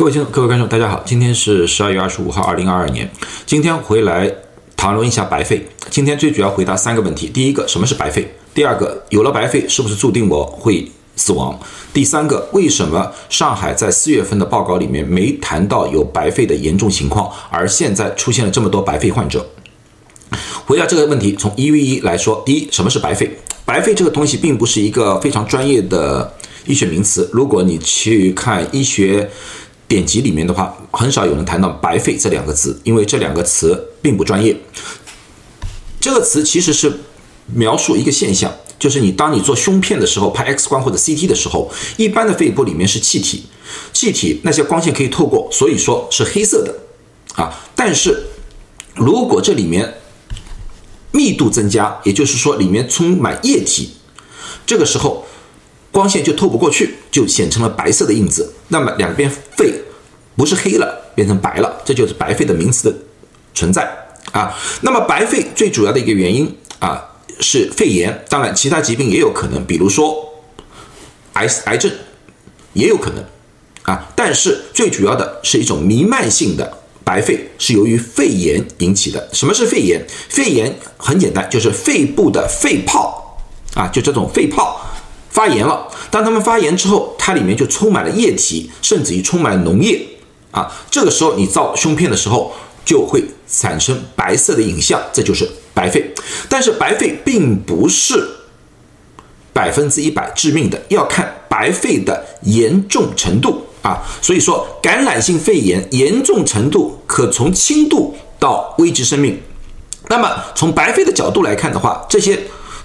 各位听众、各位观众，大家好，今天是十二月二十五号，二零二二年。今天回来谈论一下白肺。今天最主要回答三个问题：第一个，什么是白肺？第二个，有了白肺是不是注定我会死亡？第三个，为什么上海在四月份的报告里面没谈到有白肺的严重情况，而现在出现了这么多白肺患者？回答这个问题，从一 v 一来说，第一，什么是白肺？白肺这个东西并不是一个非常专业的医学名词。如果你去看医学，典籍里面的话，很少有人谈到“白肺”这两个字，因为这两个词并不专业。这个词其实是描述一个现象，就是你当你做胸片的时候，拍 X 光或者 CT 的时候，一般的肺部里面是气体，气体那些光线可以透过，所以说是黑色的啊。但是如果这里面密度增加，也就是说里面充满液体，这个时候。光线就透不过去，就显成了白色的印子。那么两边肺不是黑了，变成白了，这就是白肺的名词的存在啊。那么白肺最主要的一个原因啊是肺炎，当然其他疾病也有可能，比如说癌癌症也有可能啊。但是最主要的是一种弥漫性的白肺，是由于肺炎引起的。什么是肺炎？肺炎很简单，就是肺部的肺泡啊，就这种肺泡。发炎了，当它们发炎之后，它里面就充满了液体，甚至于充满了脓液啊。这个时候你照胸片的时候，就会产生白色的影像，这就是白肺。但是白肺并不是百分之一百致命的，要看白肺的严重程度啊。所以说，感染性肺炎严重程度可从轻度到危及生命。那么从白肺的角度来看的话，这些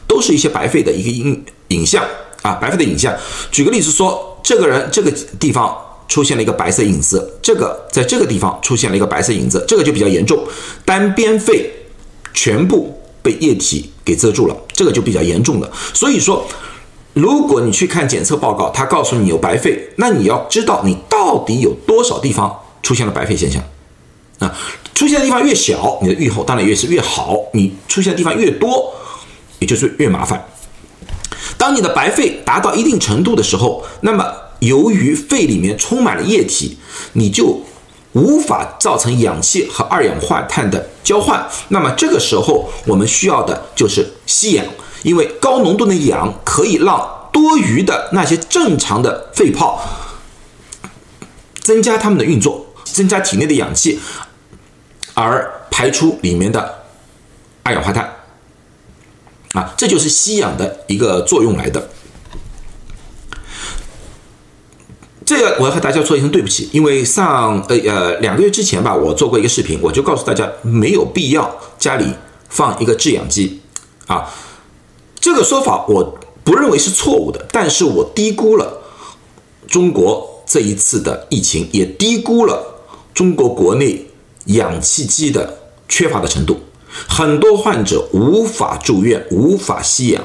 都是一些白肺的一个影影像。啊，白肺的影像。举个例子说，这个人这个地方出现了一个白色影子，这个在这个地方出现了一个白色影子，这个就比较严重，单边肺全部被液体给遮住了，这个就比较严重的。所以说，如果你去看检测报告，他告诉你有白肺，那你要知道你到底有多少地方出现了白肺现象啊？出现的地方越小，你的预后当然越是越好；你出现的地方越多，也就是越麻烦。当你的白肺达到一定程度的时候，那么由于肺里面充满了液体，你就无法造成氧气和二氧化碳的交换。那么这个时候，我们需要的就是吸氧，因为高浓度的氧可以让多余的那些正常的肺泡增加它们的运作，增加体内的氧气，而排出里面的二氧化碳。啊，这就是吸氧的一个作用来的。这个我要和大家说一声对不起，因为上呃呃两个月之前吧，我做过一个视频，我就告诉大家没有必要家里放一个制氧机啊。这个说法我不认为是错误的，但是我低估了中国这一次的疫情，也低估了中国国内氧气机的缺乏的程度。很多患者无法住院，无法吸氧，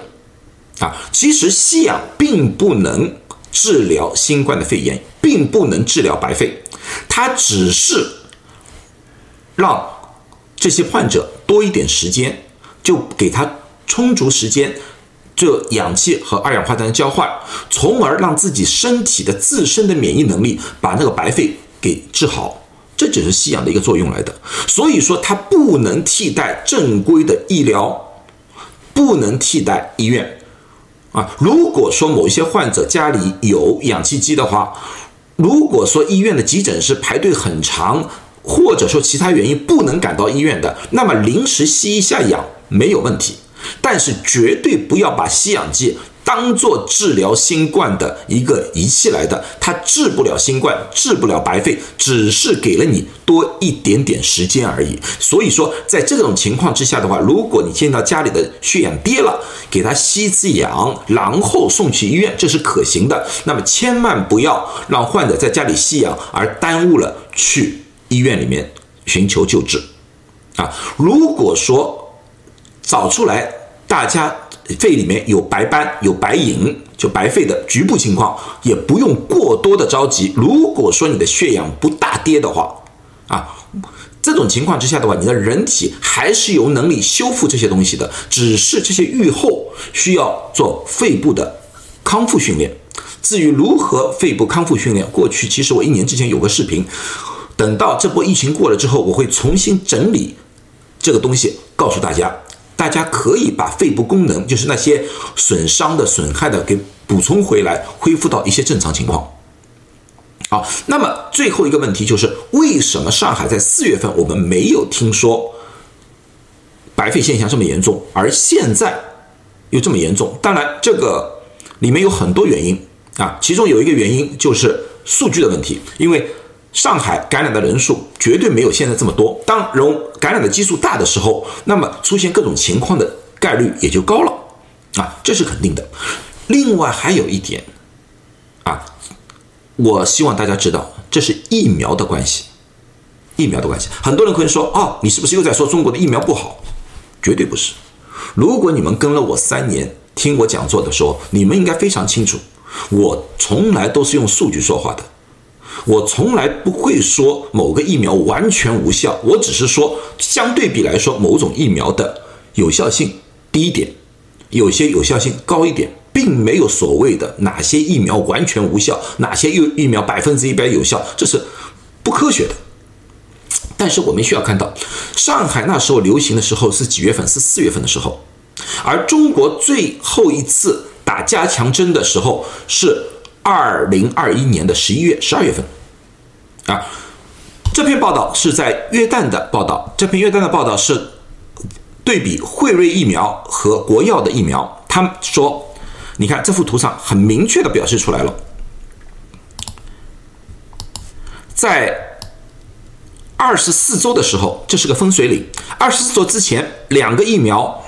啊，其实吸氧并不能治疗新冠的肺炎，并不能治疗白肺，它只是让这些患者多一点时间，就给他充足时间，这氧气和二氧化碳的交换，从而让自己身体的自身的免疫能力把那个白肺给治好。这只是吸氧的一个作用来的，所以说它不能替代正规的医疗，不能替代医院啊。如果说某一些患者家里有氧气机的话，如果说医院的急诊室排队很长，或者说其他原因不能赶到医院的，那么临时吸一下氧没有问题，但是绝对不要把吸氧机。当做治疗新冠的一个仪器来的，它治不了新冠，治不了白肺，只是给了你多一点点时间而已。所以说，在这种情况之下的话，如果你见到家里的血氧低了，给他吸次氧，然后送去医院，这是可行的。那么千万不要让患者在家里吸氧，而耽误了去医院里面寻求救治。啊，如果说找出来，大家。肺里面有白斑、有白影，就白肺的局部情况，也不用过多的着急。如果说你的血氧不大跌的话，啊，这种情况之下的话，你的人体还是有能力修复这些东西的，只是这些愈后需要做肺部的康复训练。至于如何肺部康复训练，过去其实我一年之前有个视频，等到这波疫情过了之后，我会重新整理这个东西，告诉大家，大家可以把肺部功能，就是那些损伤的、损害的给补充回来，恢复到一些正常情况。好，那么最后一个问题就是，为什么上海在四月份我们没有听说白肺现象这么严重，而现在又这么严重？当然，这个里面有很多原因。啊，其中有一个原因就是数据的问题，因为上海感染的人数绝对没有现在这么多。当人感染的基数大的时候，那么出现各种情况的概率也就高了，啊，这是肯定的。另外还有一点，啊，我希望大家知道，这是疫苗的关系，疫苗的关系。很多人可能说，哦，你是不是又在说中国的疫苗不好？绝对不是。如果你们跟了我三年，听我讲座的时候，你们应该非常清楚。我从来都是用数据说话的，我从来不会说某个疫苗完全无效，我只是说相对比来说，某种疫苗的有效性低一点，有些有效性高一点，并没有所谓的哪些疫苗完全无效，哪些疫疫苗百分之一百有效，这是不科学的。但是我们需要看到，上海那时候流行的时候是几月份？是四月份的时候，而中国最后一次。打加强针的时候是二零二一年的十一月、十二月份，啊，这篇报道是在约旦的报道。这篇约旦的报道是对比辉瑞疫苗和国药的疫苗。他们说，你看这幅图上很明确的表示出来了，在二十四周的时候，这是个分水岭。二十四周之前，两个疫苗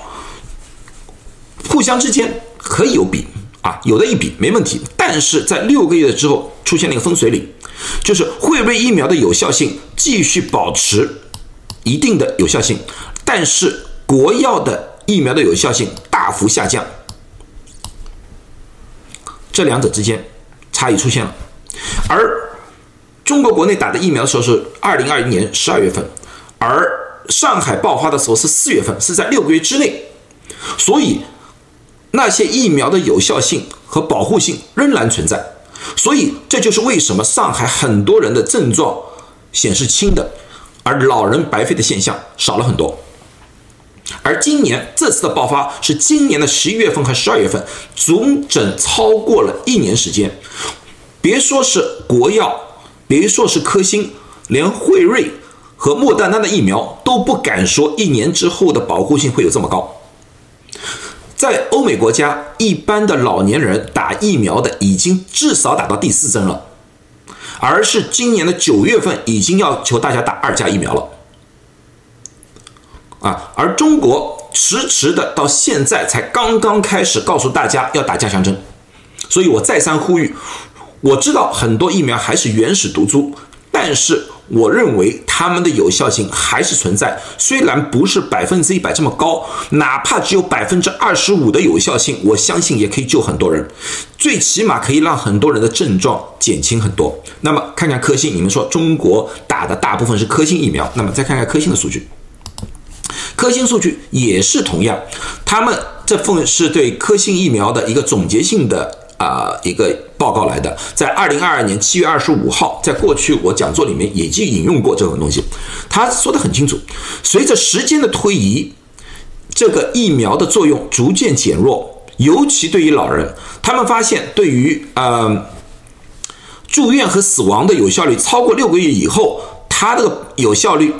互相之间。可以有比啊，有的一比没问题，但是在六个月之后出现了一个分水岭，就是辉瑞疫苗的有效性继续保持一定的有效性，但是国药的疫苗的有效性大幅下降，这两者之间差异出现了。而中国国内打的疫苗的时候是二零二一年十二月份，而上海爆发的时候是四月份，是在六个月之内，所以。那些疫苗的有效性和保护性仍然存在，所以这就是为什么上海很多人的症状显示轻的，而老人白肺的现象少了很多。而今年这次的爆发是今年的十一月份和十二月份，整整超过了一年时间。别说是国药，别说是科兴，连辉瑞和莫丹丹的疫苗都不敢说一年之后的保护性会有这么高。在欧美国家，一般的老年人打疫苗的已经至少打到第四针了，而是今年的九月份已经要求大家打二价疫苗了，啊，而中国迟迟的到现在才刚刚开始告诉大家要打加强针，所以我再三呼吁，我知道很多疫苗还是原始毒株，但是。我认为他们的有效性还是存在，虽然不是百分之一百这么高，哪怕只有百分之二十五的有效性，我相信也可以救很多人，最起码可以让很多人的症状减轻很多。那么看看科兴，你们说中国打的大部分是科兴疫苗，那么再看看科兴的数据，科兴数据也是同样，他们这份是对科兴疫苗的一个总结性的。啊，一个报告来的，在二零二二年七月二十五号，在过去我讲座里面已经引用过这种东西。他说的很清楚，随着时间的推移，这个疫苗的作用逐渐减弱，尤其对于老人，他们发现对于呃住院和死亡的有效率超过六个月以后，它的有效率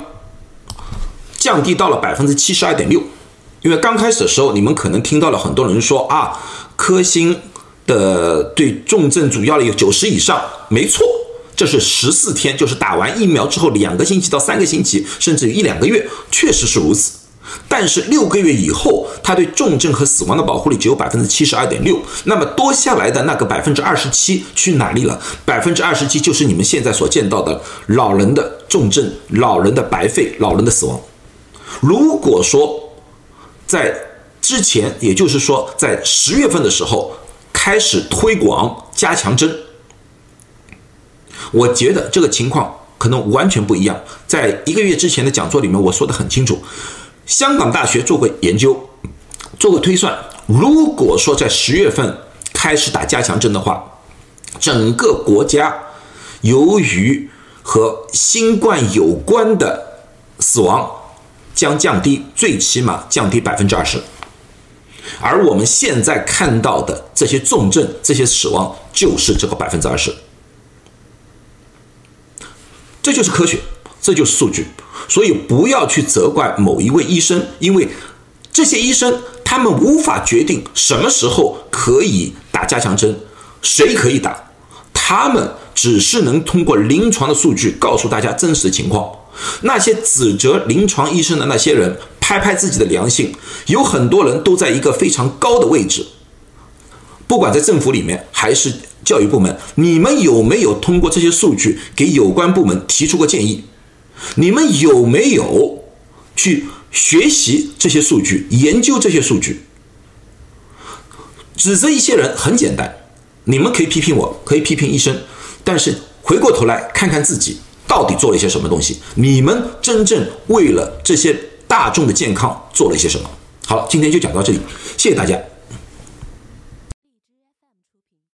降低到了百分之七十二点六。因为刚开始的时候，你们可能听到了很多人说啊，科兴。的对重症主要的有九十以上，没错，这是十四天，就是打完疫苗之后两个星期到三个星期，甚至一两个月，确实是如此。但是六个月以后，它对重症和死亡的保护率只有百分之七十二点六，那么多下来的那个百分之二十七去哪里了？百分之二十七就是你们现在所见到的老人的重症、老人的白肺、老人的死亡。如果说在之前，也就是说在十月份的时候。开始推广加强针，我觉得这个情况可能完全不一样。在一个月之前的讲座里面，我说的很清楚，香港大学做过研究，做过推算。如果说在十月份开始打加强针的话，整个国家由于和新冠有关的死亡将降低，最起码降低百分之二十。而我们现在看到的这些重症、这些死亡，就是这个百分之二十。这就是科学，这就是数据。所以不要去责怪某一位医生，因为这些医生他们无法决定什么时候可以打加强针，谁可以打，他们只是能通过临床的数据告诉大家真实的情况。那些指责临床医生的那些人。拍拍自己的良心，有很多人都在一个非常高的位置，不管在政府里面还是教育部门，你们有没有通过这些数据给有关部门提出过建议？你们有没有去学习这些数据、研究这些数据？指责一些人很简单，你们可以批评我，可以批评医生，但是回过头来看看自己到底做了一些什么东西？你们真正为了这些？大众的健康做了一些什么？好了，今天就讲到这里，谢谢大家。